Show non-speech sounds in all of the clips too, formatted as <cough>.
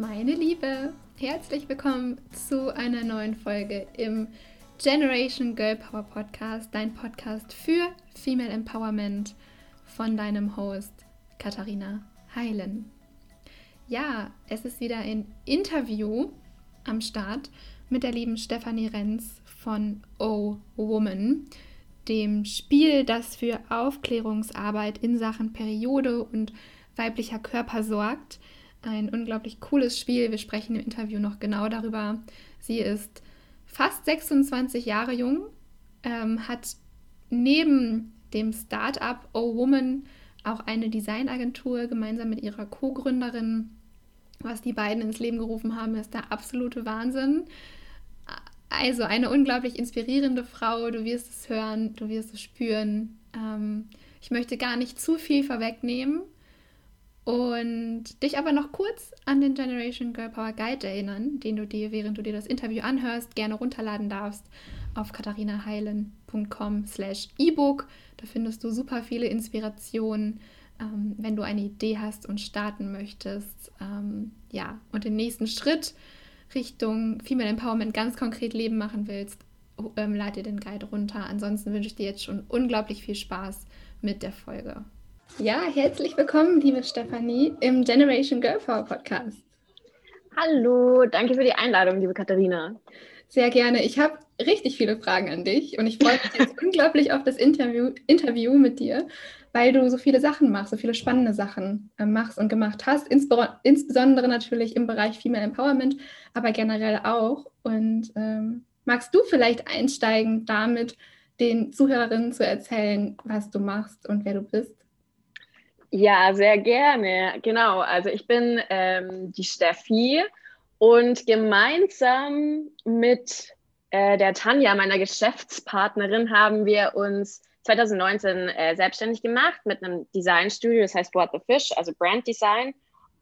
Meine Liebe, herzlich willkommen zu einer neuen Folge im Generation Girl Power Podcast, dein Podcast für Female Empowerment von deinem Host Katharina Heilen. Ja, es ist wieder ein Interview am Start mit der lieben Stefanie Renz von Oh Woman, dem Spiel, das für Aufklärungsarbeit in Sachen Periode und weiblicher Körper sorgt ein unglaublich cooles Spiel. Wir sprechen im Interview noch genau darüber. Sie ist fast 26 Jahre jung, ähm, hat neben dem Startup Oh Woman auch eine Designagentur gemeinsam mit ihrer Co-Gründerin. Was die beiden ins Leben gerufen haben, ist der absolute Wahnsinn. Also eine unglaublich inspirierende Frau. Du wirst es hören, du wirst es spüren. Ähm, ich möchte gar nicht zu viel vorwegnehmen und dich aber noch kurz an den Generation Girl Power Guide erinnern, den du dir, während du dir das Interview anhörst, gerne runterladen darfst auf katharinaheilen.com slash ebook. Da findest du super viele Inspirationen, ähm, wenn du eine Idee hast und starten möchtest. Ähm, ja, und den nächsten Schritt Richtung Female Empowerment ganz konkret Leben machen willst, ähm, lade dir den Guide runter. Ansonsten wünsche ich dir jetzt schon unglaublich viel Spaß mit der Folge. Ja, herzlich willkommen, liebe Stefanie, im Generation Girl Power Podcast. Hallo, danke für die Einladung, liebe Katharina. Sehr gerne. Ich habe richtig viele Fragen an dich und ich freue mich jetzt <laughs> unglaublich auf das Interview, Interview mit dir, weil du so viele Sachen machst, so viele spannende Sachen äh, machst und gemacht hast, insbesondere natürlich im Bereich Female Empowerment, aber generell auch. Und ähm, magst du vielleicht einsteigen, damit den Zuhörerinnen zu erzählen, was du machst und wer du bist? Ja, sehr gerne. Genau. Also ich bin ähm, die Steffi und gemeinsam mit äh, der Tanja, meiner Geschäftspartnerin, haben wir uns 2019 äh, selbstständig gemacht mit einem Designstudio, das heißt What the Fish, also Brand Design.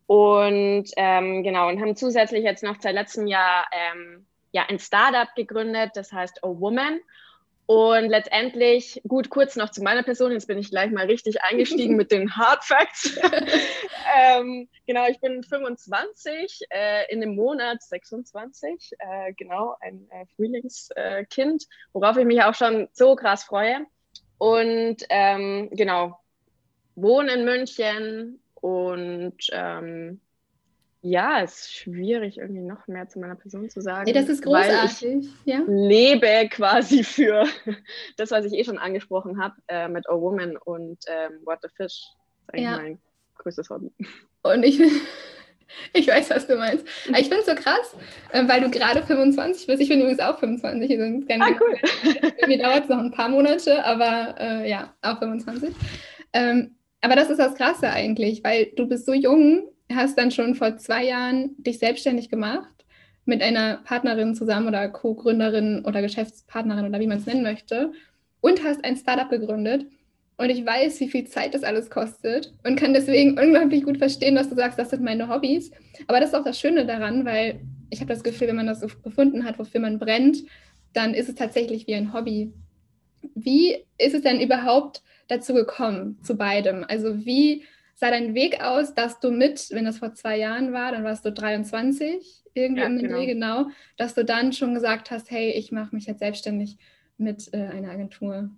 Und ähm, genau, und haben zusätzlich jetzt noch seit letztem Jahr ähm, ja, ein Startup gegründet, das heißt A Woman. Und letztendlich, gut, kurz noch zu meiner Person, jetzt bin ich gleich mal richtig <laughs> eingestiegen mit den Hard Facts. <laughs> ähm, genau, ich bin 25, äh, in dem Monat 26, äh, genau, ein äh, Frühlingskind, worauf ich mich auch schon so krass freue. Und ähm, genau, wohne in München und ähm, ja, es ist schwierig, irgendwie noch mehr zu meiner Person zu sagen. Ja, das ist großartig. ich ja. lebe quasi <laughs> für das, was ich eh schon angesprochen habe, äh, mit O Woman und ähm, What the Fish. Das ist eigentlich ja. mein größtes Hobby. Und ich, <laughs> ich weiß, was du meinst. Aber ich finde es so krass, äh, weil du gerade 25 bist. Ich bin übrigens auch 25. Ah, cool. Mir dauert es noch ein paar Monate, aber äh, ja, auch 25. Ähm, aber das ist das Krasse eigentlich, weil du bist so jung hast dann schon vor zwei Jahren dich selbstständig gemacht mit einer Partnerin zusammen oder Co-Gründerin oder Geschäftspartnerin oder wie man es nennen möchte und hast ein Startup gegründet. Und ich weiß, wie viel Zeit das alles kostet und kann deswegen unglaublich gut verstehen, dass du sagst, das sind meine Hobbys. Aber das ist auch das Schöne daran, weil ich habe das Gefühl, wenn man das so gefunden hat, wofür man brennt, dann ist es tatsächlich wie ein Hobby. Wie ist es denn überhaupt dazu gekommen, zu beidem? Also wie sah dein Weg aus, dass du mit, wenn das vor zwei Jahren war, dann warst du 23, irgendwie ja, im genau. Dreh, genau, dass du dann schon gesagt hast, hey, ich mache mich jetzt selbstständig mit äh, einer Agentur?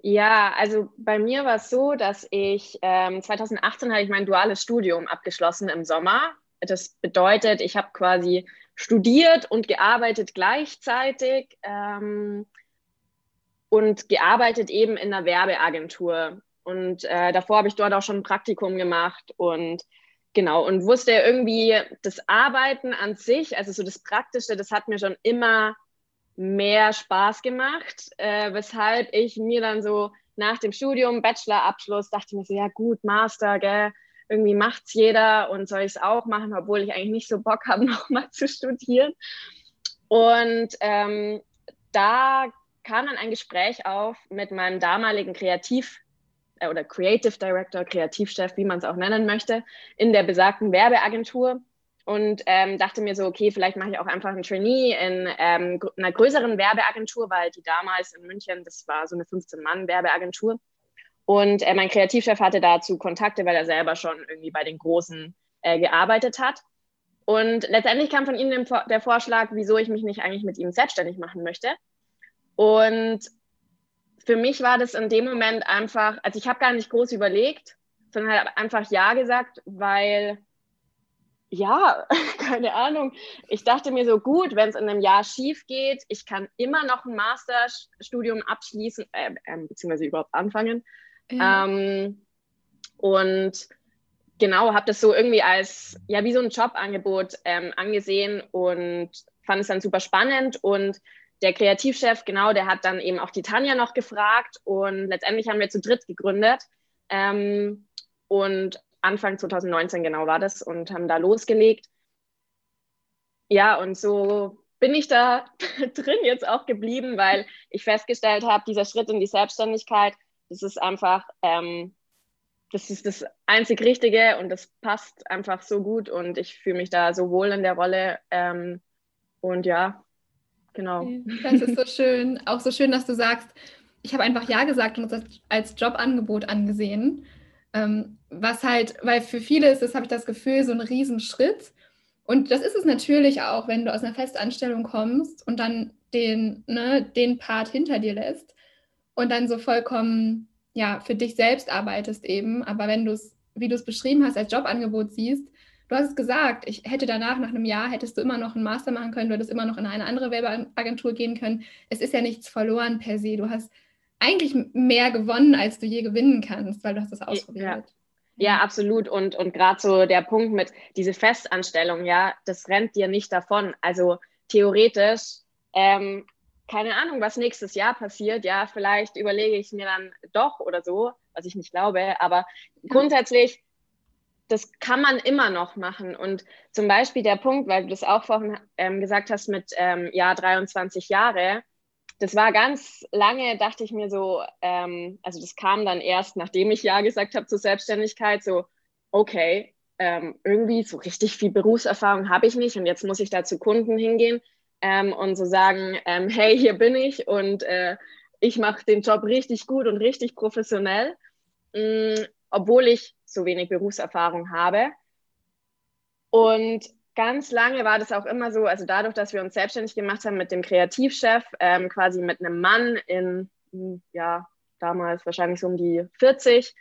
Ja, also bei mir war es so, dass ich ähm, 2018 habe ich mein duales Studium abgeschlossen im Sommer. Das bedeutet, ich habe quasi studiert und gearbeitet gleichzeitig ähm, und gearbeitet eben in einer Werbeagentur. Und äh, davor habe ich dort auch schon ein Praktikum gemacht und genau, und wusste irgendwie, das Arbeiten an sich, also so das Praktische, das hat mir schon immer mehr Spaß gemacht, äh, weshalb ich mir dann so nach dem Studium, Bachelorabschluss, dachte mir so, ja gut, Master, gell, irgendwie macht's jeder und soll ich es auch machen, obwohl ich eigentlich nicht so Bock habe, <laughs> nochmal zu studieren. Und ähm, da kam dann ein Gespräch auf mit meinem damaligen Kreativ- äh, oder Creative Director, Kreativchef, wie man es auch nennen möchte, in der besagten Werbeagentur und ähm, dachte mir so, okay, vielleicht mache ich auch einfach ein Trainee in ähm, einer größeren Werbeagentur, weil die damals in München, das war so eine 15-Mann-Werbeagentur. Und äh, mein Kreativchef hatte dazu Kontakte, weil er selber schon irgendwie bei den Großen äh, gearbeitet hat. Und letztendlich kam von ihm der Vorschlag, wieso ich mich nicht eigentlich mit ihm selbstständig machen möchte. Und für mich war das in dem Moment einfach, also ich habe gar nicht groß überlegt, sondern halt einfach Ja gesagt, weil ja, <laughs> keine Ahnung. Ich dachte mir so, gut, wenn es in einem Jahr schief geht, ich kann immer noch ein Masterstudium abschließen, äh, äh, beziehungsweise überhaupt anfangen. Ja. Ähm, und genau, habe das so irgendwie als, ja, wie so ein Jobangebot ähm, angesehen und fand es dann super spannend. Und der Kreativchef, genau, der hat dann eben auch die Tanja noch gefragt und letztendlich haben wir zu dritt gegründet. Ähm, und Anfang 2019 genau war das und haben da losgelegt. Ja, und so bin ich da <laughs> drin jetzt auch geblieben, weil ich festgestellt habe, dieser Schritt in die Selbstständigkeit, das ist einfach, ähm, das ist das einzig Richtige und das passt einfach so gut und ich fühle mich da so wohl in der Rolle. Ähm, und ja, genau. Das ist so schön. Auch so schön, dass du sagst, ich habe einfach Ja gesagt und das als Jobangebot angesehen. Ähm, was halt, weil für viele ist das, habe ich das Gefühl, so ein Riesenschritt. Und das ist es natürlich auch, wenn du aus einer Festanstellung kommst und dann den, ne, den Part hinter dir lässt und dann so vollkommen ja, für dich selbst arbeitest eben. Aber wenn du es, wie du es beschrieben hast, als Jobangebot siehst, du hast es gesagt, ich hätte danach, nach einem Jahr, hättest du immer noch einen Master machen können, du hättest immer noch in eine andere Werbeagentur gehen können. Es ist ja nichts verloren per se. Du hast eigentlich mehr gewonnen, als du je gewinnen kannst, weil du hast das ausprobiert. Ja. Ja, absolut. Und, und gerade so der Punkt mit diese Festanstellung, ja, das rennt dir nicht davon. Also theoretisch, ähm, keine Ahnung, was nächstes Jahr passiert. Ja, vielleicht überlege ich mir dann doch oder so, was ich nicht glaube. Aber grundsätzlich, das kann man immer noch machen. Und zum Beispiel der Punkt, weil du das auch vorhin ähm, gesagt hast mit ähm, ja 23 Jahre, das war ganz lange, dachte ich mir so, ähm, also das kam dann erst, nachdem ich Ja gesagt habe zur Selbstständigkeit, so, okay, ähm, irgendwie so richtig viel Berufserfahrung habe ich nicht und jetzt muss ich da zu Kunden hingehen ähm, und so sagen, ähm, hey, hier bin ich und äh, ich mache den Job richtig gut und richtig professionell, mh, mm, obwohl ich so wenig Berufserfahrung habe. Und ganz lange war das auch immer so, also dadurch, dass wir uns selbstständig gemacht haben mit dem Kreativchef, ähm, quasi mit einem Mann in, hm, ja, damals wahrscheinlich so um die 40,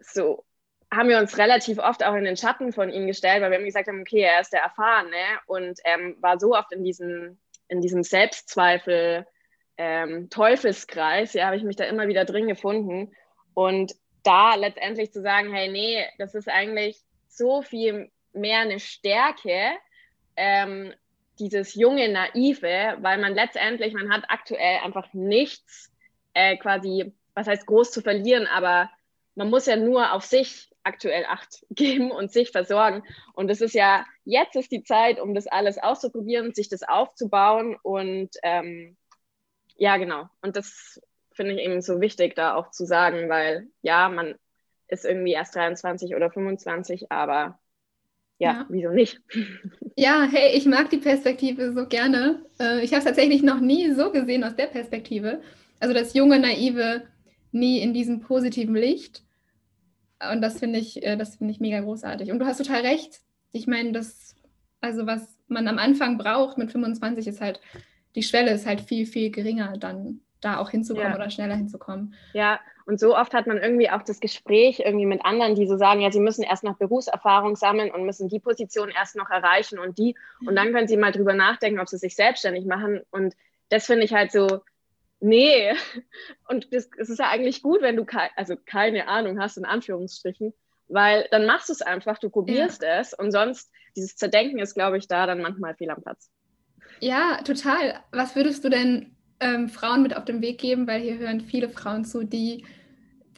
so haben wir uns relativ oft auch in den Schatten von ihm gestellt, weil wir ihm gesagt haben, okay, er ist der Erfahrene und ähm, war so oft in diesem, in diesem Selbstzweifel, ähm, Teufelskreis, ja, habe ich mich da immer wieder drin gefunden. Und da letztendlich zu sagen, hey, nee, das ist eigentlich so viel mehr eine Stärke, ähm, dieses junge Naive, weil man letztendlich, man hat aktuell einfach nichts äh, quasi, was heißt groß zu verlieren, aber man muss ja nur auf sich aktuell Acht <laughs> geben und sich versorgen. Und es ist ja, jetzt ist die Zeit, um das alles auszuprobieren, sich das aufzubauen und ähm, ja, genau. Und das finde ich eben so wichtig, da auch zu sagen, weil ja, man ist irgendwie erst 23 oder 25, aber ja, ja, wieso nicht? <laughs> Ja, hey, ich mag die Perspektive so gerne. Äh, ich habe es tatsächlich noch nie so gesehen aus der Perspektive. Also das junge, naive, nie in diesem positiven Licht. Und das finde ich, äh, das finde ich mega großartig. Und du hast total recht. Ich meine, das, also was man am Anfang braucht mit 25 ist halt, die Schwelle ist halt viel, viel geringer, dann da auch hinzukommen ja. oder schneller hinzukommen. Ja, und so oft hat man irgendwie auch das Gespräch irgendwie mit anderen, die so sagen, ja, sie müssen erst noch Berufserfahrung sammeln und müssen die Position erst noch erreichen und die. Mhm. Und dann können sie mal drüber nachdenken, ob sie sich selbstständig machen. Und das finde ich halt so, nee. <laughs> Und es ist ja eigentlich gut, wenn du ke also keine Ahnung hast, in Anführungsstrichen, weil dann machst du es einfach, du probierst ja. es und sonst dieses Zerdenken ist, glaube ich, da dann manchmal fehl am Platz. Ja, total. Was würdest du denn ähm, Frauen mit auf den Weg geben, weil hier hören viele Frauen zu, die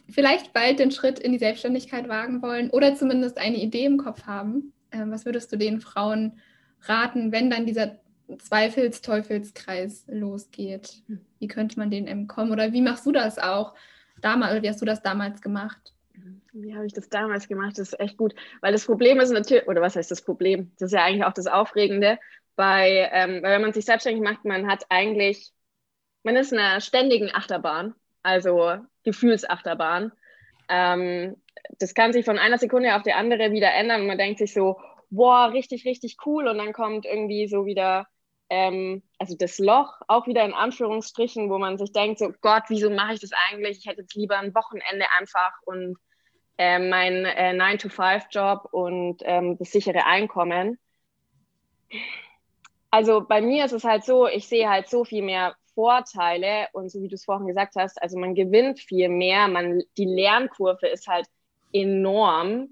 vielleicht bald den Schritt in die Selbstständigkeit wagen wollen oder zumindest eine Idee im Kopf haben. Ähm, was würdest du den Frauen raten, wenn dann dieser Zweifels-Teufelskreis losgeht? Wie könnte man den entkommen? Oder wie machst du das auch damals? Oder wie hast du das damals gemacht? Wie habe ich das damals gemacht? Das ist echt gut. Weil das Problem ist natürlich, oder was heißt das Problem? Das ist ja eigentlich auch das Aufregende, bei, ähm, weil wenn man sich selbstständig macht, man hat eigentlich man ist in einer ständigen Achterbahn, also Gefühlsachterbahn. Ähm, das kann sich von einer Sekunde auf die andere wieder ändern und man denkt sich so, boah, richtig, richtig cool. Und dann kommt irgendwie so wieder, ähm, also das Loch, auch wieder in Anführungsstrichen, wo man sich denkt, so Gott, wieso mache ich das eigentlich? Ich hätte jetzt lieber ein Wochenende einfach und äh, mein äh, 9-to-5-Job und ähm, das sichere Einkommen. Also bei mir ist es halt so, ich sehe halt so viel mehr Vorteile und so wie du es vorhin gesagt hast, also man gewinnt viel mehr, man, die Lernkurve ist halt enorm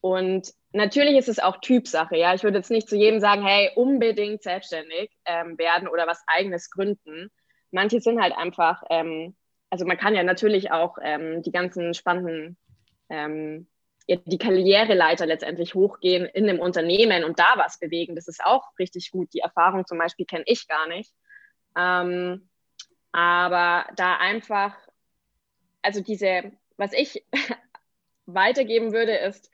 und natürlich ist es auch Typsache, ja. Ich würde jetzt nicht zu jedem sagen, hey, unbedingt selbstständig ähm, werden oder was eigenes gründen. Manche sind halt einfach, ähm, also man kann ja natürlich auch ähm, die ganzen spannenden ähm, die Karriereleiter letztendlich hochgehen in einem Unternehmen und da was bewegen. Das ist auch richtig gut. Die Erfahrung zum Beispiel kenne ich gar nicht. Ähm, aber da einfach, also diese, was ich <laughs> weitergeben würde, ist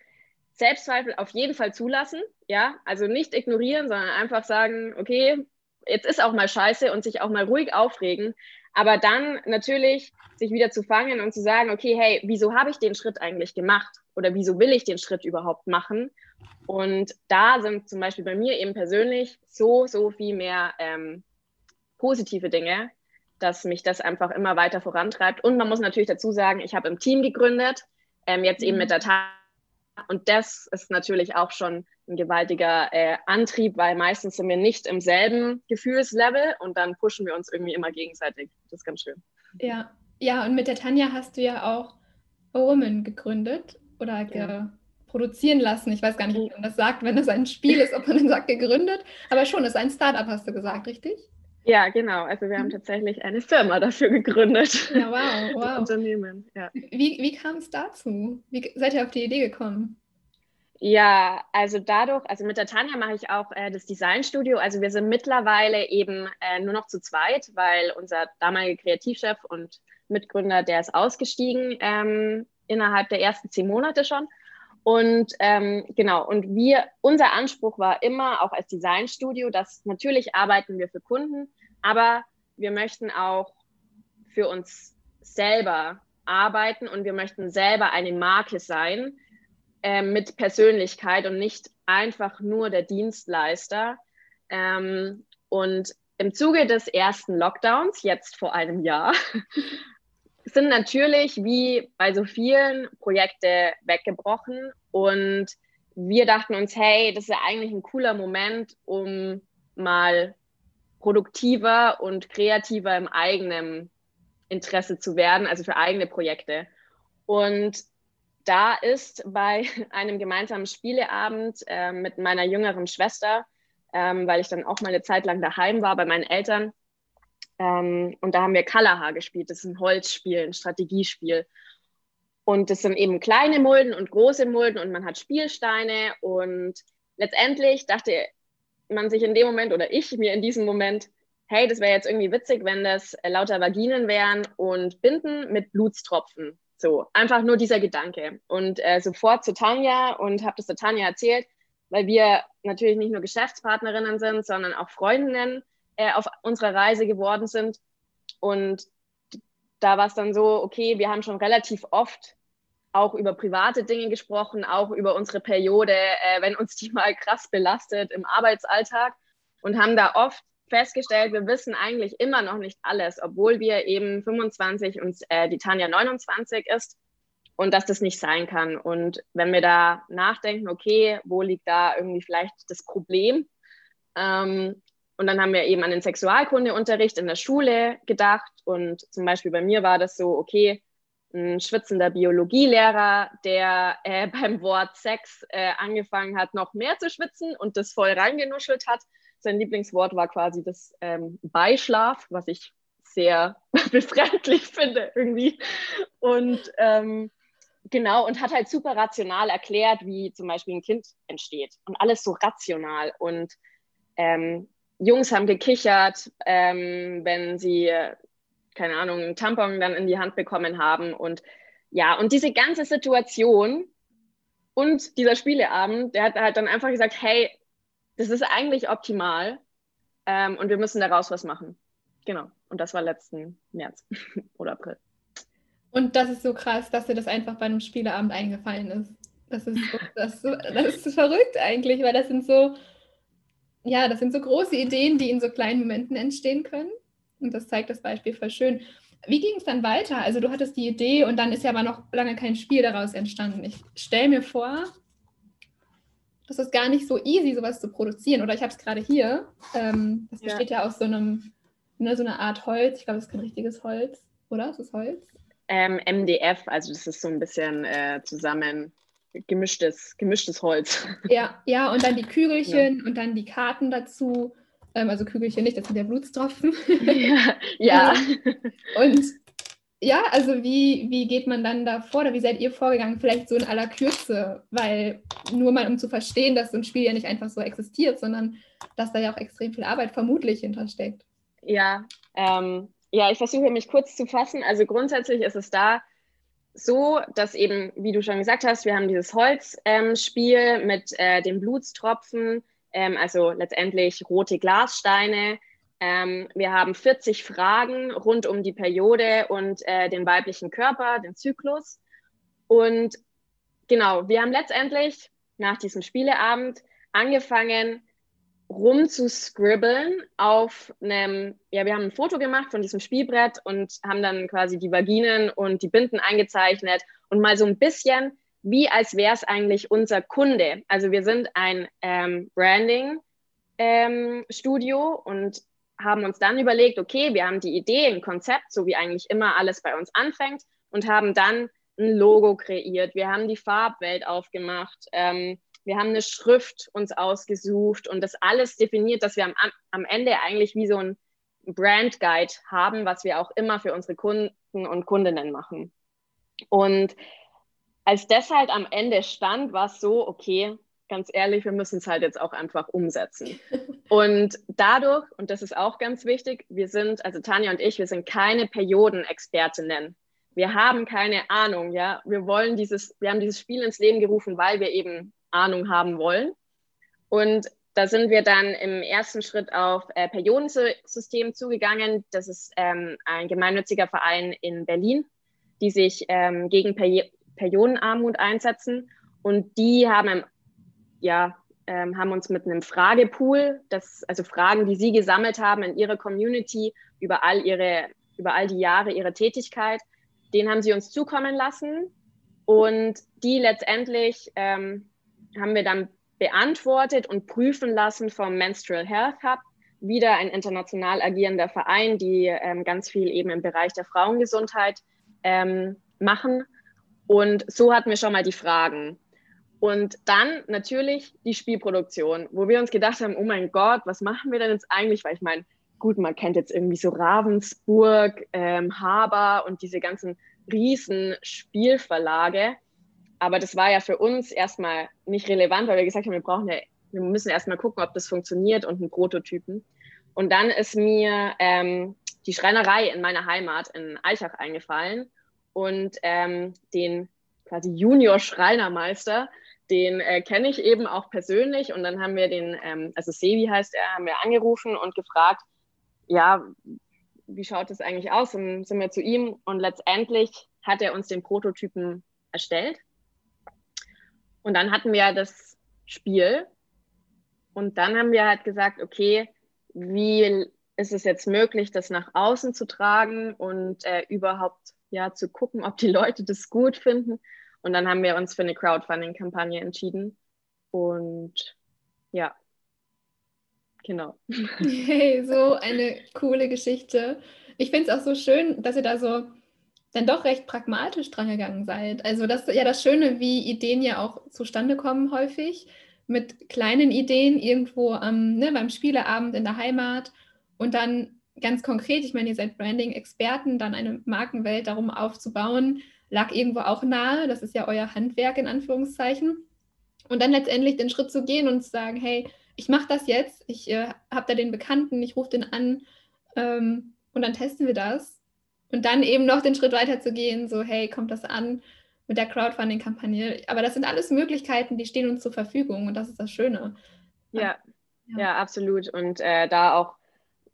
Selbstzweifel auf jeden Fall zulassen. Ja, also nicht ignorieren, sondern einfach sagen, okay, jetzt ist auch mal scheiße und sich auch mal ruhig aufregen. Aber dann natürlich sich wieder zu fangen und zu sagen, okay, hey, wieso habe ich den Schritt eigentlich gemacht? Oder wieso will ich den Schritt überhaupt machen? Und da sind zum Beispiel bei mir eben persönlich so, so viel mehr ähm, positive Dinge, dass mich das einfach immer weiter vorantreibt. Und man muss natürlich dazu sagen, ich habe im Team gegründet, ähm, jetzt eben mhm. mit der Tat. Und das ist natürlich auch schon ein gewaltiger äh, Antrieb, weil meistens sind wir nicht im selben Gefühlslevel und dann pushen wir uns irgendwie immer gegenseitig. Das ist ganz schön. Ja, ja, und mit der Tanja hast du ja auch A Woman gegründet oder ge ja. produzieren lassen. Ich weiß gar nicht, wie man das sagt, wenn es ein Spiel ist, ob man dann sagt gegründet. Aber schon, es ist ein Startup, hast du gesagt, richtig? Ja, genau. Also wir haben mhm. tatsächlich eine Firma dafür gegründet. Ja, wow, <laughs> wow. Unternehmen, ja. Wie, wie kam es dazu? Wie seid ihr auf die Idee gekommen? Ja, also dadurch, also mit der Tanja mache ich auch äh, das Designstudio. Also wir sind mittlerweile eben äh, nur noch zu zweit, weil unser damaliger Kreativchef und Mitgründer, der ist ausgestiegen ähm, innerhalb der ersten zehn Monate schon. Und ähm, genau, und wir, unser Anspruch war immer, auch als Designstudio, dass natürlich arbeiten wir für Kunden, aber wir möchten auch für uns selber arbeiten und wir möchten selber eine Marke sein, äh, mit Persönlichkeit und nicht einfach nur der Dienstleister. Ähm, und im Zuge des ersten Lockdowns, jetzt vor einem Jahr, <laughs> sind natürlich wie bei so vielen Projekte weggebrochen und wir dachten uns, hey, das ist ja eigentlich ein cooler Moment, um mal produktiver und kreativer im eigenen Interesse zu werden, also für eigene Projekte. Und da ist bei <laughs> einem gemeinsamen Spieleabend äh, mit meiner jüngeren Schwester, ähm, weil ich dann auch mal eine Zeit lang daheim war bei meinen Eltern. Ähm, und da haben wir Kalaha gespielt. Das ist ein Holzspiel, ein Strategiespiel. Und das sind eben kleine Mulden und große Mulden und man hat Spielsteine. Und letztendlich dachte man sich in dem Moment oder ich mir in diesem Moment, hey, das wäre jetzt irgendwie witzig, wenn das lauter Vaginen wären und Binden mit Blutstropfen. So, einfach nur dieser Gedanke. Und äh, sofort zu Tanja und habe das zu Tanja erzählt, weil wir natürlich nicht nur Geschäftspartnerinnen sind, sondern auch Freundinnen äh, auf unserer Reise geworden sind. Und da war es dann so, okay, wir haben schon relativ oft auch über private Dinge gesprochen, auch über unsere Periode, äh, wenn uns die <laughs> mal krass belastet im Arbeitsalltag und haben da oft festgestellt, wir wissen eigentlich immer noch nicht alles, obwohl wir eben 25 und äh, die Tanja 29 ist und dass das nicht sein kann. Und wenn wir da nachdenken, okay, wo liegt da irgendwie vielleicht das Problem? Ähm, und dann haben wir eben an den Sexualkundeunterricht in der Schule gedacht. Und zum Beispiel bei mir war das so, okay, ein schwitzender Biologielehrer, der äh, <laughs> beim Wort Sex äh, angefangen hat, noch mehr zu schwitzen und das voll reingenuschelt hat sein Lieblingswort war quasi das ähm, Beischlaf, was ich sehr <laughs> befremdlich finde irgendwie. Und ähm, genau, und hat halt super rational erklärt, wie zum Beispiel ein Kind entsteht. Und alles so rational. Und ähm, Jungs haben gekichert, ähm, wenn sie, keine Ahnung, einen Tampon dann in die Hand bekommen haben. Und ja, und diese ganze Situation und dieser Spieleabend, der hat halt dann einfach gesagt, hey, das ist eigentlich optimal ähm, und wir müssen daraus was machen. Genau. Und das war letzten März <laughs> oder April. Und das ist so krass, dass dir das einfach bei einem Spieleabend eingefallen ist. Das ist, das, das ist verrückt eigentlich, weil das sind so, ja, das sind so große Ideen, die in so kleinen Momenten entstehen können. Und das zeigt das Beispiel voll schön. Wie ging es dann weiter? Also du hattest die Idee und dann ist ja aber noch lange kein Spiel daraus entstanden. Ich stelle mir vor, das ist gar nicht so easy, sowas zu produzieren. Oder ich habe es gerade hier. Ähm, das besteht ja. ja aus so einem, ne, so einer Art Holz. Ich glaube, das ist kein richtiges Holz, oder? Ist das Holz? Ähm, MDF, also das ist so ein bisschen äh, zusammen gemischtes, gemischtes Holz. <laughs> Ja, ja, und dann die Kügelchen ja. und dann die Karten dazu. Ähm, also Kügelchen nicht, das sind ja Blutstropfen. Ja. <laughs> ja. und ja, also wie, wie geht man dann da vor oder wie seid ihr vorgegangen? Vielleicht so in aller Kürze, weil nur mal um zu verstehen, dass so ein Spiel ja nicht einfach so existiert, sondern dass da ja auch extrem viel Arbeit vermutlich hintersteckt. Ja, ähm, ja, ich versuche mich kurz zu fassen. Also grundsätzlich ist es da so, dass eben, wie du schon gesagt hast, wir haben dieses Holzspiel ähm, mit äh, den Blutstropfen, ähm, also letztendlich rote Glassteine. Ähm, wir haben 40 Fragen rund um die Periode und äh, den weiblichen Körper, den Zyklus. Und genau, wir haben letztendlich nach diesem Spieleabend angefangen, rumzuscribbeln auf einem, ja, wir haben ein Foto gemacht von diesem Spielbrett und haben dann quasi die Vaginen und die Binden eingezeichnet und mal so ein bisschen, wie als wäre es eigentlich unser Kunde. Also wir sind ein ähm, Branding-Studio ähm, und haben uns dann überlegt, okay, wir haben die Idee, ein Konzept, so wie eigentlich immer alles bei uns anfängt und haben dann ein Logo kreiert. Wir haben die Farbwelt aufgemacht. Ähm, wir haben eine Schrift uns ausgesucht und das alles definiert, dass wir am, am Ende eigentlich wie so ein Brand Guide haben, was wir auch immer für unsere Kunden und Kundinnen machen. Und als das halt am Ende stand, war es so, okay, ganz ehrlich, wir müssen es halt jetzt auch einfach umsetzen. <laughs> Und dadurch, und das ist auch ganz wichtig, wir sind, also Tanja und ich, wir sind keine Periodenexpertinnen. Wir haben keine Ahnung, ja. Wir wollen dieses, wir haben dieses Spiel ins Leben gerufen, weil wir eben Ahnung haben wollen. Und da sind wir dann im ersten Schritt auf äh, Periodensystem zugegangen. Das ist ähm, ein gemeinnütziger Verein in Berlin, die sich ähm, gegen Peri Periodenarmut einsetzen. Und die haben, ja, ähm, haben uns mit einem Fragepool, das, also Fragen, die sie gesammelt haben in ihrer Community über all, ihre, über all die Jahre ihrer Tätigkeit, den haben sie uns zukommen lassen. Und die letztendlich ähm, haben wir dann beantwortet und prüfen lassen vom Menstrual Health Hub, wieder ein international agierender Verein, die ähm, ganz viel eben im Bereich der Frauengesundheit ähm, machen. Und so hatten wir schon mal die Fragen. Und dann natürlich die Spielproduktion, wo wir uns gedacht haben, oh mein Gott, was machen wir denn jetzt eigentlich? Weil ich meine, gut, man kennt jetzt irgendwie so Ravensburg, ähm, Haber und diese ganzen riesen Spielverlage. Aber das war ja für uns erstmal nicht relevant, weil wir gesagt haben, wir brauchen ja, wir müssen erstmal gucken, ob das funktioniert und einen Prototypen. Und dann ist mir ähm, die Schreinerei in meiner Heimat in Eichach eingefallen und ähm, den quasi Junior-Schreinermeister, den äh, kenne ich eben auch persönlich und dann haben wir den, ähm, also Sevi heißt er, haben wir angerufen und gefragt, ja, wie schaut das eigentlich aus? Und sind wir zu ihm und letztendlich hat er uns den Prototypen erstellt und dann hatten wir das Spiel und dann haben wir halt gesagt, okay, wie ist es jetzt möglich, das nach außen zu tragen und äh, überhaupt ja zu gucken, ob die Leute das gut finden. Und dann haben wir uns für eine Crowdfunding-Kampagne entschieden. Und ja, genau. <laughs> Hey, so eine coole Geschichte. Ich finde es auch so schön, dass ihr da so dann doch recht pragmatisch dran gegangen seid. Also das ist ja das Schöne, wie Ideen ja auch zustande kommen häufig mit kleinen Ideen irgendwo am, ne, beim Spieleabend in der Heimat und dann ganz konkret, ich meine, ihr seid Branding-Experten, dann eine Markenwelt darum aufzubauen, lag irgendwo auch nahe. Das ist ja euer Handwerk in Anführungszeichen. Und dann letztendlich den Schritt zu gehen und zu sagen, hey, ich mache das jetzt, ich äh, habe da den Bekannten, ich rufe den an ähm, und dann testen wir das und dann eben noch den Schritt weiter zu gehen, so, hey, kommt das an mit der Crowdfunding-Kampagne? Aber das sind alles Möglichkeiten, die stehen uns zur Verfügung und das ist das Schöne. Ja, ja, ja absolut. Und äh, da auch,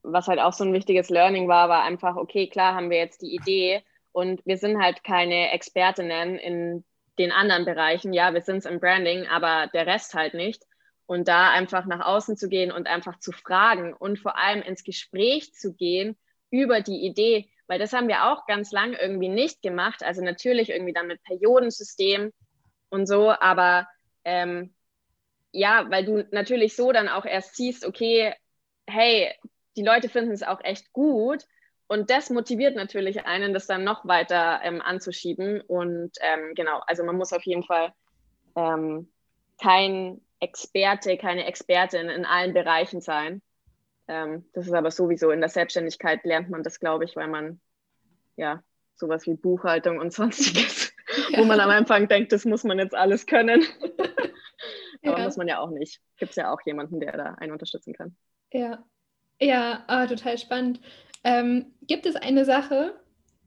was halt auch so ein wichtiges Learning war, war einfach, okay, klar haben wir jetzt die Idee und wir sind halt keine Expertinnen in den anderen Bereichen, ja, wir sind es im Branding, aber der Rest halt nicht. Und da einfach nach außen zu gehen und einfach zu fragen und vor allem ins Gespräch zu gehen über die Idee, weil das haben wir auch ganz lange irgendwie nicht gemacht. Also natürlich irgendwie dann mit Periodensystem und so, aber ähm, ja, weil du natürlich so dann auch erst siehst, okay, hey, die Leute finden es auch echt gut. Und das motiviert natürlich einen, das dann noch weiter ähm, anzuschieben. Und ähm, genau, also man muss auf jeden Fall ähm, kein Experte, keine Expertin in allen Bereichen sein. Ähm, das ist aber sowieso in der Selbstständigkeit lernt man das, glaube ich, weil man ja sowas wie Buchhaltung und <laughs> sonstiges, ja. wo man am Anfang denkt, das muss man jetzt alles können. <laughs> aber ja. muss man ja auch nicht. Gibt es ja auch jemanden, der da einen unterstützen kann. Ja, ja, ah, total spannend. Ähm, gibt es eine Sache,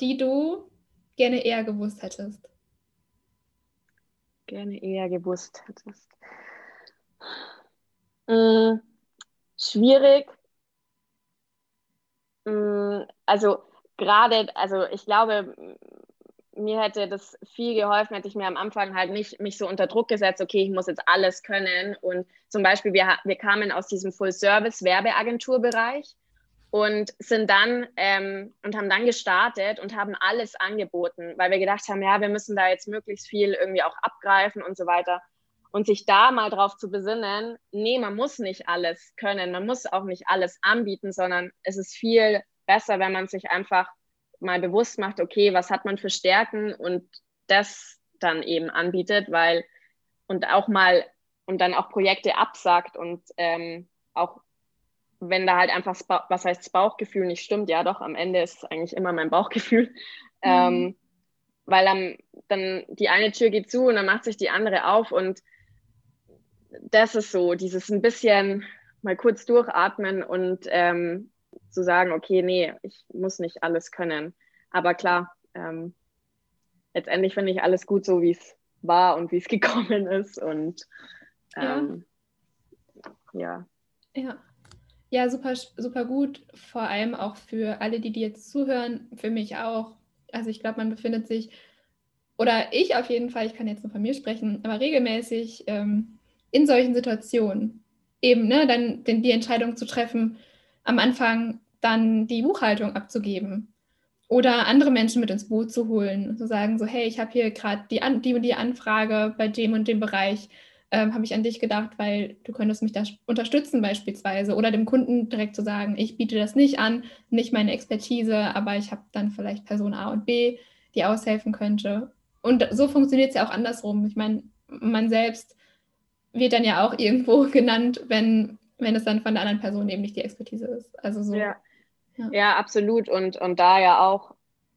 die du gerne eher gewusst hättest? Gerne eher gewusst hättest. Hm, schwierig. Hm, also gerade, also ich glaube, mir hätte das viel geholfen, hätte ich mir am Anfang halt nicht mich so unter Druck gesetzt, okay, ich muss jetzt alles können. Und zum Beispiel, wir, wir kamen aus diesem Full-Service-Werbeagenturbereich und sind dann ähm, und haben dann gestartet und haben alles angeboten, weil wir gedacht haben, ja, wir müssen da jetzt möglichst viel irgendwie auch abgreifen und so weiter. Und sich da mal drauf zu besinnen, nee, man muss nicht alles können, man muss auch nicht alles anbieten, sondern es ist viel besser, wenn man sich einfach mal bewusst macht, okay, was hat man für Stärken und das dann eben anbietet, weil und auch mal und dann auch Projekte absagt und ähm, auch wenn da halt einfach, was heißt das Bauchgefühl nicht stimmt, ja doch, am Ende ist es eigentlich immer mein Bauchgefühl. Mhm. Ähm, weil dann, dann die eine Tür geht zu und dann macht sich die andere auf und das ist so, dieses ein bisschen mal kurz durchatmen und ähm, zu sagen, okay, nee, ich muss nicht alles können. Aber klar, ähm, letztendlich finde ich alles gut so, wie es war und wie es <laughs> gekommen ist. Und ähm, ja. ja. ja. Ja, super, super gut. Vor allem auch für alle, die, die jetzt zuhören, für mich auch. Also ich glaube, man befindet sich, oder ich auf jeden Fall, ich kann jetzt nur von mir sprechen, aber regelmäßig ähm, in solchen Situationen. Eben, ne, dann den, die Entscheidung zu treffen, am Anfang dann die Buchhaltung abzugeben oder andere Menschen mit ins Boot zu holen und zu sagen, so, hey, ich habe hier gerade die, die die Anfrage bei dem und dem Bereich ähm, habe ich an dich gedacht, weil du könntest mich da unterstützen beispielsweise oder dem Kunden direkt zu sagen, ich biete das nicht an, nicht meine Expertise, aber ich habe dann vielleicht Person A und B, die aushelfen könnte. Und so funktioniert es ja auch andersrum. Ich meine, man selbst wird dann ja auch irgendwo <laughs> genannt, wenn, wenn es dann von der anderen Person eben nicht die Expertise ist. Also so. Ja, ja. ja absolut. Und, und da ja auch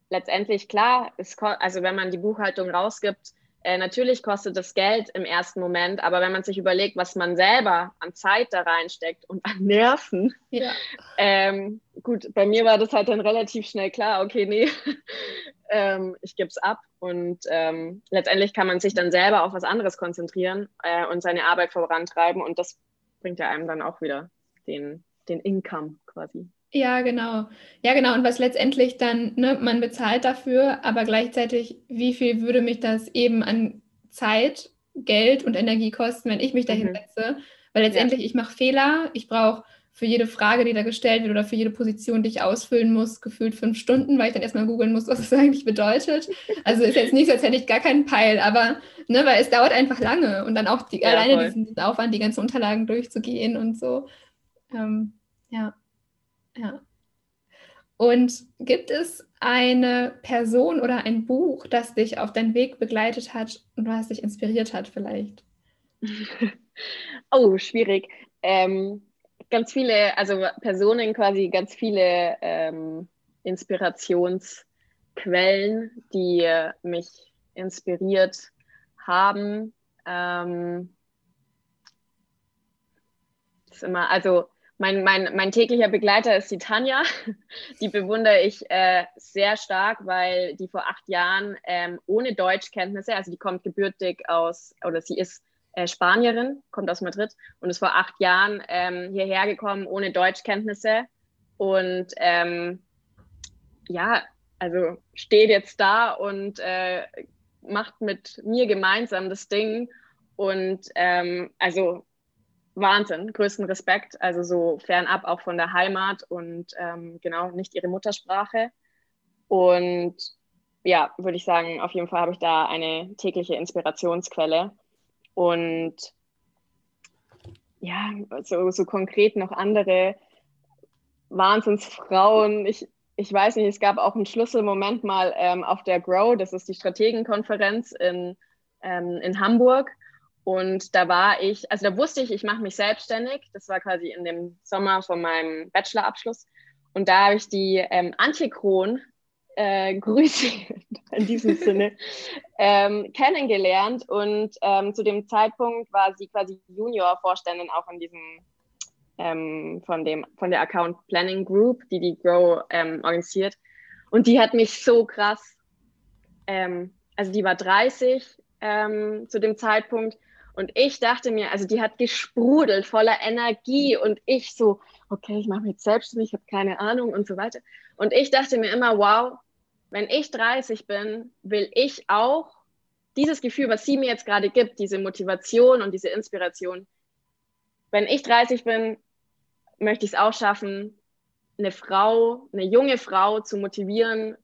letztendlich klar, es, also wenn man die Buchhaltung rausgibt, äh, natürlich kostet das Geld im ersten Moment, aber wenn man sich überlegt, was man selber an Zeit da reinsteckt und an Nerven, ja. ähm, gut, bei mir war das halt dann relativ schnell klar, okay, nee, <laughs> ähm, ich gebe es ab und ähm, letztendlich kann man sich dann selber auf was anderes konzentrieren äh, und seine Arbeit vorantreiben und das bringt ja einem dann auch wieder den, den Income quasi. Ja, genau. Ja, genau. Und was letztendlich dann, ne, man bezahlt dafür, aber gleichzeitig, wie viel würde mich das eben an Zeit, Geld und Energie kosten, wenn ich mich dahin mhm. setze? Weil letztendlich, ja. ich mache Fehler, ich brauche für jede Frage, die da gestellt wird oder für jede Position, die ich ausfüllen muss, gefühlt fünf Stunden, weil ich dann erstmal googeln muss, was es <laughs> eigentlich bedeutet. Also ist jetzt nicht so, als hätte ich gar keinen Peil, aber ne, weil es dauert einfach lange und dann auch die, ja, alleine voll. diesen Aufwand, die ganzen Unterlagen durchzugehen und so. Ähm, ja. Ja. Und gibt es eine Person oder ein Buch, das dich auf deinen Weg begleitet hat und was dich inspiriert hat vielleicht? <laughs> oh, schwierig. Ähm, ganz viele, also Personen quasi, ganz viele ähm, Inspirationsquellen, die mich inspiriert haben. Ähm, ist immer, also mein, mein, mein täglicher Begleiter ist die Tanja. Die bewundere ich äh, sehr stark, weil die vor acht Jahren ähm, ohne Deutschkenntnisse, also die kommt gebürtig aus, oder sie ist äh, Spanierin, kommt aus Madrid und ist vor acht Jahren ähm, hierher gekommen ohne Deutschkenntnisse. Und ähm, ja, also steht jetzt da und äh, macht mit mir gemeinsam das Ding. Und ähm, also Wahnsinn, größten Respekt. Also so fernab auch von der Heimat und ähm, genau nicht ihre Muttersprache. Und ja, würde ich sagen, auf jeden Fall habe ich da eine tägliche Inspirationsquelle. Und ja, so, so konkret noch andere Wahnsinnsfrauen. Ich, ich weiß nicht, es gab auch einen Schlüsselmoment mal ähm, auf der Grow, das ist die Strategenkonferenz in, ähm, in Hamburg. Und da war ich, also da wusste ich, ich mache mich selbstständig. Das war quasi in dem Sommer von meinem Bachelorabschluss. Und da habe ich die ähm, Antje Kron, äh, <laughs> Grüße in diesem Sinne, <laughs> ähm, kennengelernt. Und ähm, zu dem Zeitpunkt war sie quasi Junior-Vorständin auch in diesem, ähm, von, dem, von der Account Planning Group, die die Grow ähm, organisiert. Und die hat mich so krass, ähm, also die war 30 ähm, zu dem Zeitpunkt und ich dachte mir, also die hat gesprudelt voller Energie und ich so, okay, ich mache mich jetzt selbstständig, ich habe keine Ahnung und so weiter. Und ich dachte mir immer, wow, wenn ich 30 bin, will ich auch dieses Gefühl, was sie mir jetzt gerade gibt, diese Motivation und diese Inspiration, wenn ich 30 bin, möchte ich es auch schaffen, eine Frau, eine junge Frau zu motivieren,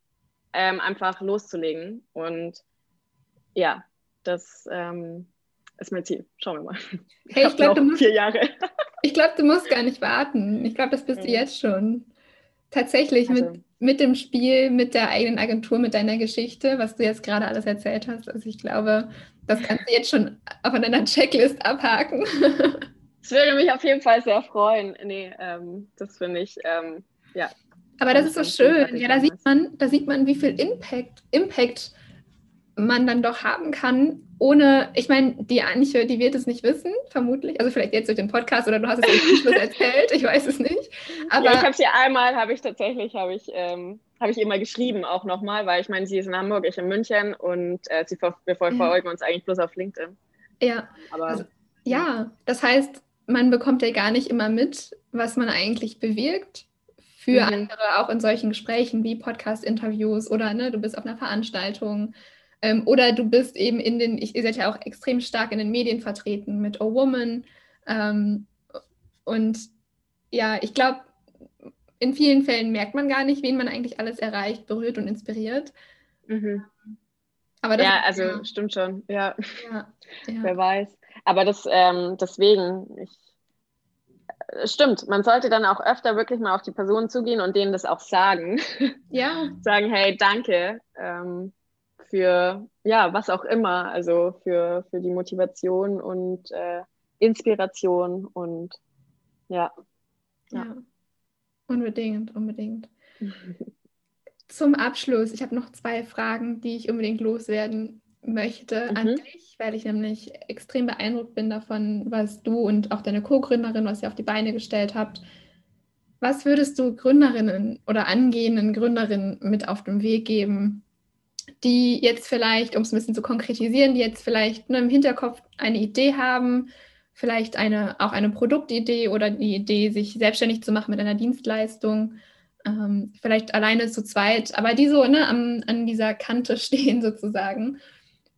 ähm, einfach loszulegen. Und ja, das ähm, ist mein Ziel. Schauen wir mal. Hey, ich, glaube, du musst vier Jahre. Ich glaube, du musst gar nicht warten. Ich glaube, das bist mhm. du jetzt schon. Tatsächlich also. mit, mit dem Spiel, mit der eigenen Agentur, mit deiner Geschichte, was du jetzt gerade alles erzählt hast. Also ich glaube, das kannst du jetzt schon von deiner Checklist abhaken. <laughs> Das würde mich auf jeden Fall sehr freuen. Nee, ähm, das finde ich, ähm, ja. Aber das ist so schön. Ja, da sieht man, da sieht man, wie viel Impact, Impact man dann doch haben kann, ohne, ich meine, die Anche, die wird es nicht wissen, vermutlich. Also vielleicht jetzt durch den Podcast oder du hast es im Anschluss <laughs> erzählt, ich weiß es nicht. Aber ja, ich habe sie einmal, habe ich tatsächlich, habe ich, ähm, habe ich ihr mal geschrieben auch nochmal, weil ich meine, sie ist in Hamburg, ich in München und äh, sie wir verfolgen ja. uns eigentlich bloß auf LinkedIn. Ja. Aber, also, ja, das heißt, man bekommt ja gar nicht immer mit, was man eigentlich bewirkt für mhm. andere, auch in solchen Gesprächen wie Podcast-Interviews oder ne, du bist auf einer Veranstaltung ähm, oder du bist eben in den, ich, ihr seid ja auch extrem stark in den Medien vertreten mit Oh Woman. Ähm, und ja, ich glaube, in vielen Fällen merkt man gar nicht, wen man eigentlich alles erreicht, berührt und inspiriert. Mhm. Aber das, ja, also ja. stimmt schon, ja. ja, ja. Wer weiß. Aber das, ähm, deswegen, ich, äh, stimmt, man sollte dann auch öfter wirklich mal auf die Personen zugehen und denen das auch sagen. Ja. <laughs> sagen, hey, danke. Ähm, für ja, was auch immer, also für, für die Motivation und äh, Inspiration und ja. ja. ja. Unbedingt, unbedingt. <laughs> Zum Abschluss, ich habe noch zwei Fragen, die ich unbedingt loswerden möchte mhm. an dich, weil ich nämlich extrem beeindruckt bin davon, was du und auch deine Co-Gründerin, was ihr auf die Beine gestellt habt. Was würdest du Gründerinnen oder angehenden Gründerinnen mit auf den Weg geben, die jetzt vielleicht, um es ein bisschen zu konkretisieren, die jetzt vielleicht ne, im Hinterkopf eine Idee haben, vielleicht eine, auch eine Produktidee oder die Idee, sich selbstständig zu machen mit einer Dienstleistung, ähm, vielleicht alleine zu zweit, aber die so ne, am, an dieser Kante <laughs> stehen sozusagen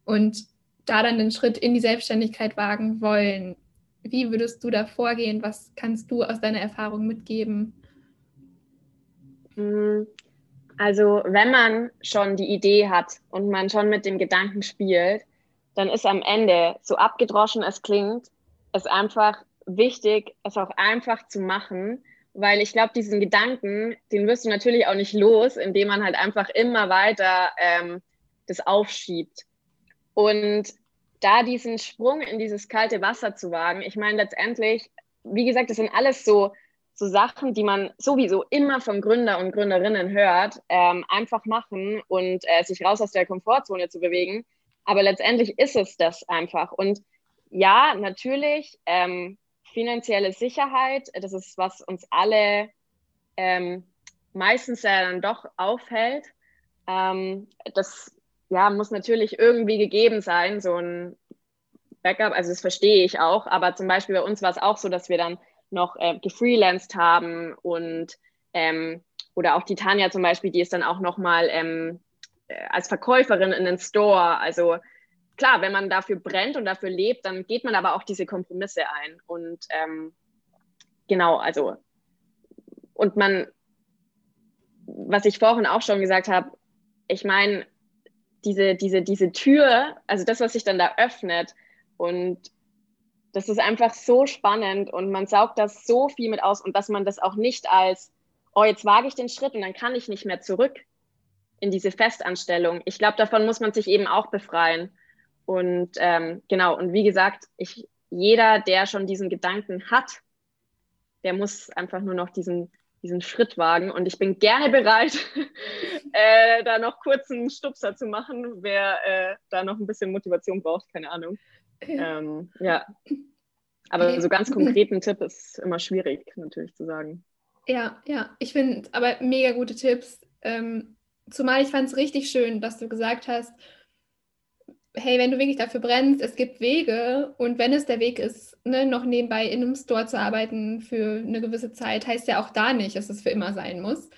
und da dann den Schritt in die Selbstständigkeit wagen wollen. Wie würdest du da vorgehen? Was kannst du aus deiner Erfahrung mitgeben? Also wenn man schon die Idee hat und man schon mit dem Gedanken spielt, dann ist am Ende, so abgedroschen es klingt, es einfach wichtig, es auch einfach zu machen, weil ich glaube, diesen Gedanken, den wirst du natürlich auch nicht los, indem man halt einfach immer weiter ähm, das aufschiebt. Und da diesen Sprung in dieses kalte Wasser zu wagen, ich meine letztendlich, wie gesagt, das sind alles so so Sachen, die man sowieso immer von Gründer und Gründerinnen hört, ähm, einfach machen und äh, sich raus aus der Komfortzone zu bewegen. Aber letztendlich ist es das einfach. Und ja, natürlich, ähm, finanzielle Sicherheit, das ist, was uns alle ähm, meistens ja dann doch aufhält. Ähm, das ja, muss natürlich irgendwie gegeben sein, so ein Backup, also das verstehe ich auch, aber zum Beispiel bei uns war es auch so, dass wir dann noch äh, gefreelanced haben und ähm, oder auch die Tanja zum Beispiel, die ist dann auch nochmal ähm, äh, als Verkäuferin in den Store. Also klar, wenn man dafür brennt und dafür lebt, dann geht man aber auch diese Kompromisse ein. Und ähm, genau, also und man, was ich vorhin auch schon gesagt habe, ich meine, diese, diese, diese Tür, also das, was sich dann da öffnet und das ist einfach so spannend und man saugt das so viel mit aus und dass man das auch nicht als, oh, jetzt wage ich den Schritt und dann kann ich nicht mehr zurück in diese Festanstellung. Ich glaube, davon muss man sich eben auch befreien. Und ähm, genau, und wie gesagt, ich, jeder, der schon diesen Gedanken hat, der muss einfach nur noch diesen, diesen Schritt wagen. Und ich bin gerne bereit, <laughs> äh, da noch kurz einen Stupser zu machen, wer äh, da noch ein bisschen Motivation braucht, keine Ahnung. Ähm, ja. Aber so ganz <laughs> konkreten Tipp ist immer schwierig, natürlich zu sagen. Ja, ja, ich finde aber mega gute Tipps. Ähm, zumal ich fand es richtig schön, dass du gesagt hast, hey, wenn du wirklich dafür brennst, es gibt Wege und wenn es der Weg ist, ne, noch nebenbei in einem Store zu arbeiten für eine gewisse Zeit, heißt ja auch da nicht, dass es für immer sein muss.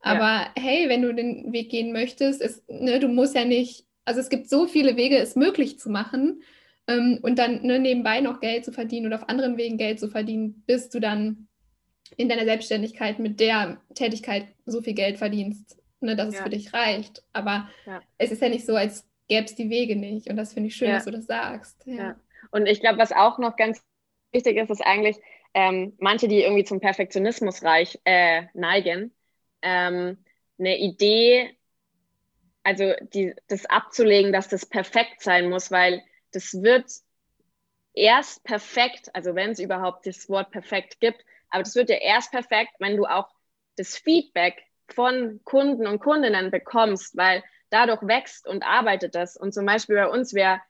Aber ja. hey, wenn du den Weg gehen möchtest, ist, ne, du musst ja nicht, also es gibt so viele Wege, es möglich zu machen ähm, und dann ne, nebenbei noch Geld zu verdienen oder auf anderen Wegen Geld zu verdienen, bis du dann in deiner Selbstständigkeit mit der Tätigkeit so viel Geld verdienst, ne, dass es für dich reicht. Aber ja. es ist ja nicht so, als gäbe es die Wege nicht. Und das finde ich schön, ja. dass du das sagst. Ja. ja. Und ich glaube, was auch noch ganz wichtig ist, ist eigentlich, ähm, manche, die irgendwie zum Perfektionismus reich, äh, neigen, ähm, eine Idee, also die, das abzulegen, dass das perfekt sein muss, weil das wird erst perfekt, also wenn es überhaupt das Wort perfekt gibt, aber das wird ja erst perfekt, wenn du auch das Feedback von Kunden und Kundinnen bekommst, weil dadurch wächst und arbeitet das. Und zum Beispiel bei uns wäre,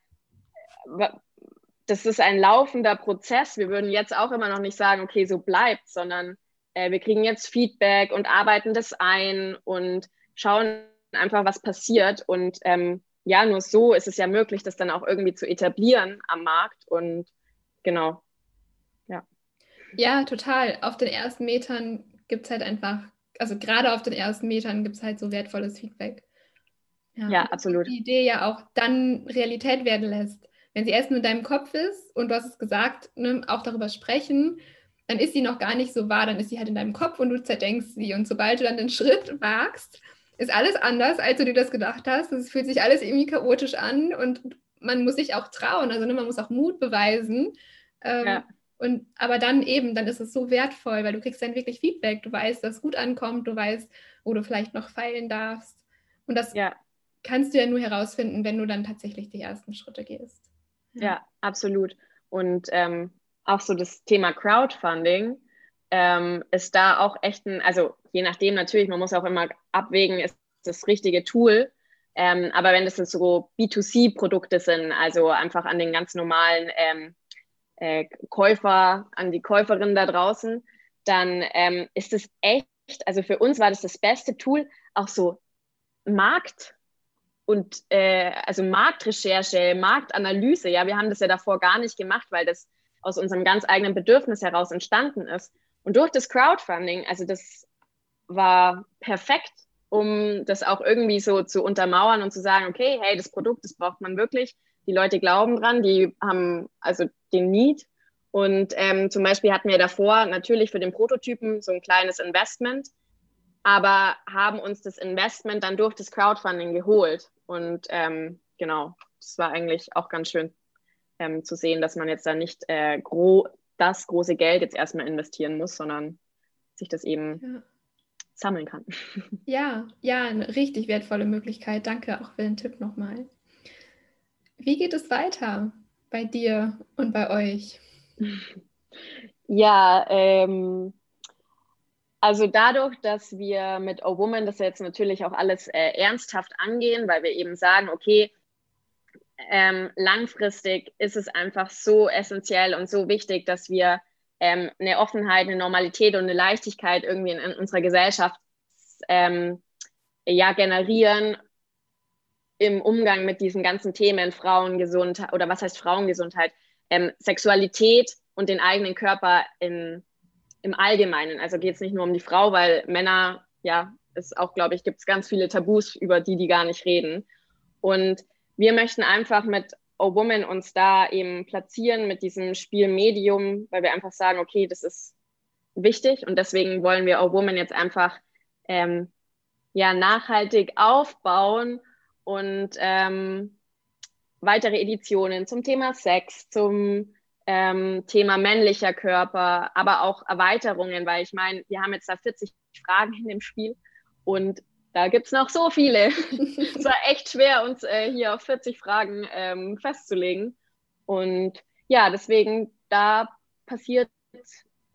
das ist ein laufender Prozess. Wir würden jetzt auch immer noch nicht sagen, okay, so bleibt, sondern äh, wir kriegen jetzt Feedback und arbeiten das ein und schauen einfach, was passiert. Und ähm, ja, nur so ist es ja möglich, das dann auch irgendwie zu etablieren am Markt. Und genau, ja. Ja, total. Auf den ersten Metern gibt es halt einfach, also gerade auf den ersten Metern gibt es halt so wertvolles Feedback. Ja, ja absolut. Die Idee ja auch dann Realität werden lässt. Wenn sie erst nur in deinem Kopf ist und du hast es gesagt, ne, auch darüber sprechen, dann ist sie noch gar nicht so wahr, dann ist sie halt in deinem Kopf und du zerdenkst sie. Und sobald du dann den Schritt wagst, ist alles anders, als du dir das gedacht hast. Es fühlt sich alles irgendwie chaotisch an und man muss sich auch trauen, also ne, man muss auch Mut beweisen. Ähm, ja. Und aber dann eben, dann ist es so wertvoll, weil du kriegst dann wirklich Feedback. Du weißt, dass es gut ankommt, du weißt, wo du vielleicht noch feilen darfst. Und das ja kannst du ja nur herausfinden, wenn du dann tatsächlich die ersten Schritte gehst. Ja, ja absolut. Und ähm, auch so das Thema Crowdfunding ähm, ist da auch echt ein, also je nachdem natürlich, man muss auch immer abwägen, ist das richtige Tool. Ähm, aber wenn das so B2C-Produkte sind, also einfach an den ganz normalen ähm, äh, Käufer, an die Käuferin da draußen, dann ähm, ist es echt, also für uns war das das beste Tool, auch so Markt und äh, also Marktrecherche, Marktanalyse, ja, wir haben das ja davor gar nicht gemacht, weil das aus unserem ganz eigenen Bedürfnis heraus entstanden ist. Und durch das Crowdfunding, also das war perfekt, um das auch irgendwie so zu untermauern und zu sagen, okay, hey, das Produkt, das braucht man wirklich. Die Leute glauben dran, die haben also den Need. Und ähm, zum Beispiel hatten wir davor natürlich für den Prototypen so ein kleines Investment, aber haben uns das Investment dann durch das Crowdfunding geholt. Und ähm, genau, das war eigentlich auch ganz schön ähm, zu sehen, dass man jetzt da nicht äh, gro das große Geld jetzt erstmal investieren muss, sondern sich das eben ja. sammeln kann. <laughs> Ja, ja, eine richtig wertvolle Möglichkeit. Danke auch für den Tipp nochmal. Wie geht es weiter bei dir und bei euch? <laughs> Ja, ähm, also dadurch, dass wir mit O Woman das jetzt natürlich auch alles äh, ernsthaft angehen, weil wir eben sagen, okay, ähm, langfristig ist es einfach so essentiell und so wichtig, dass wir ähm, eine Offenheit, eine Normalität und eine Leichtigkeit irgendwie in, in unserer Gesellschaft ähm, ja, generieren im Umgang mit diesen ganzen Themen Frauengesundheit oder was heißt Frauengesundheit, ähm, Sexualität und den eigenen Körper in im Allgemeinen. Also geht es nicht nur um die Frau, weil Männer ja ist auch, glaube ich, gibt es ganz viele Tabus, über die die gar nicht reden. Und wir möchten einfach mit O Woman uns da eben platzieren mit diesem Spielmedium, weil wir einfach sagen, okay, das ist wichtig und deswegen wollen wir O Woman jetzt einfach ähm, ja nachhaltig aufbauen und ähm, weitere Editionen zum Thema Sex, zum ähm, Thema männlicher Körper, aber auch Erweiterungen, weil ich meine, wir haben jetzt da 40 Fragen in dem Spiel und da gibt es noch so viele. <laughs> es war echt schwer, uns äh, hier auf 40 Fragen ähm, festzulegen. Und ja, deswegen, da passiert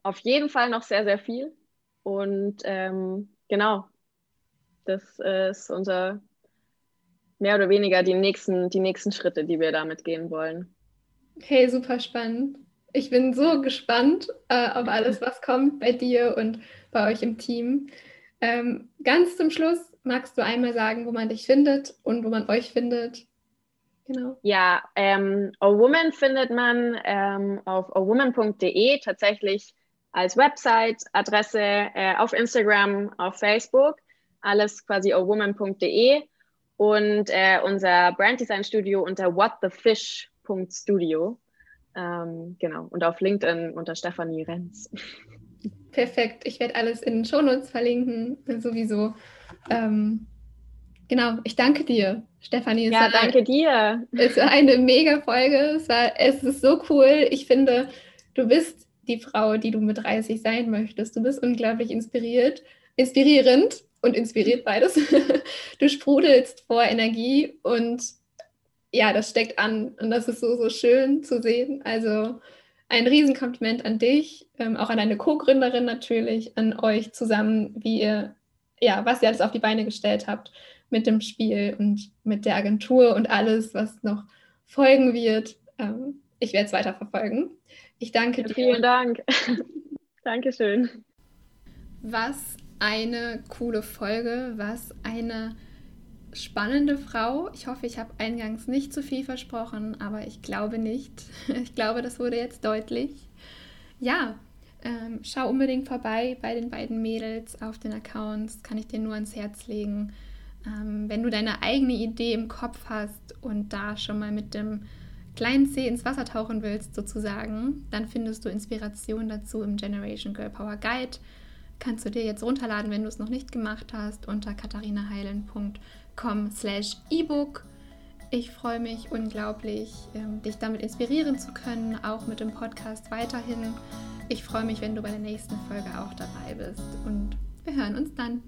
auf jeden Fall noch sehr, sehr viel. Und ähm, genau, das äh, ist unser mehr oder weniger die nächsten, die nächsten Schritte, die wir damit gehen wollen. Hey, super spannend. Ich bin so gespannt äh, auf alles, was kommt bei dir und bei euch im Team. Ähm, ganz zum Schluss magst du einmal sagen, wo man dich findet und wo man euch findet? Genau. Ja, ähm, A Woman findet man ähm, auf awoman.de tatsächlich als Website-Adresse, äh, auf Instagram, auf Facebook, alles quasi awoman.de und äh, unser Branddesign Studio unter whatthefish.studio. Ähm, genau, und auf LinkedIn unter Stefanie Renz. Perfekt. Ich werde alles in den Shownotes verlinken, sowieso. Ähm, genau, ich danke dir, Stefanie. Es ja, danke ein, dir. Es war eine mega Folge. Es, war, es ist so cool. Ich finde, du bist die Frau, die du mit 30 sein möchtest. Du bist unglaublich inspiriert, inspirierend und inspiriert beides. <laughs> du sprudelst vor Energie und ja, das steckt an und das ist so, so schön zu sehen. Also ein Riesenkompliment an dich, ähm, auch an deine Co-Gründerin natürlich, an euch zusammen, wie ihr, ja, was ihr alles auf die Beine gestellt habt mit dem Spiel und mit der Agentur und alles, was noch folgen wird. Ähm, ich werde es weiter verfolgen. Ich danke dir. Vielen Dank. <laughs> Dankeschön. Was eine coole Folge, was eine spannende Frau. Ich hoffe, ich habe eingangs nicht zu viel versprochen, aber ich glaube nicht. <laughs> Ich glaube, das wurde jetzt deutlich. Ja, ähm, schau unbedingt vorbei bei den beiden Mädels auf den Accounts. Kann ich dir nur ans Herz legen. Ähm, wenn du deine eigene Idee im Kopf hast und da schon mal mit dem kleinen C ins Wasser tauchen willst, sozusagen, dann findest du Inspiration dazu im Generation Girl Power Guide. Kannst du dir jetzt runterladen, wenn du es noch nicht gemacht hast, unter katharinaheilen.com com slash ebook. Ich freue mich unglaublich, ähm, dich damit inspirieren zu können, auch mit dem Podcast weiterhin. Ich freue mich, wenn du bei der nächsten Folge auch dabei bist und wir hören uns dann.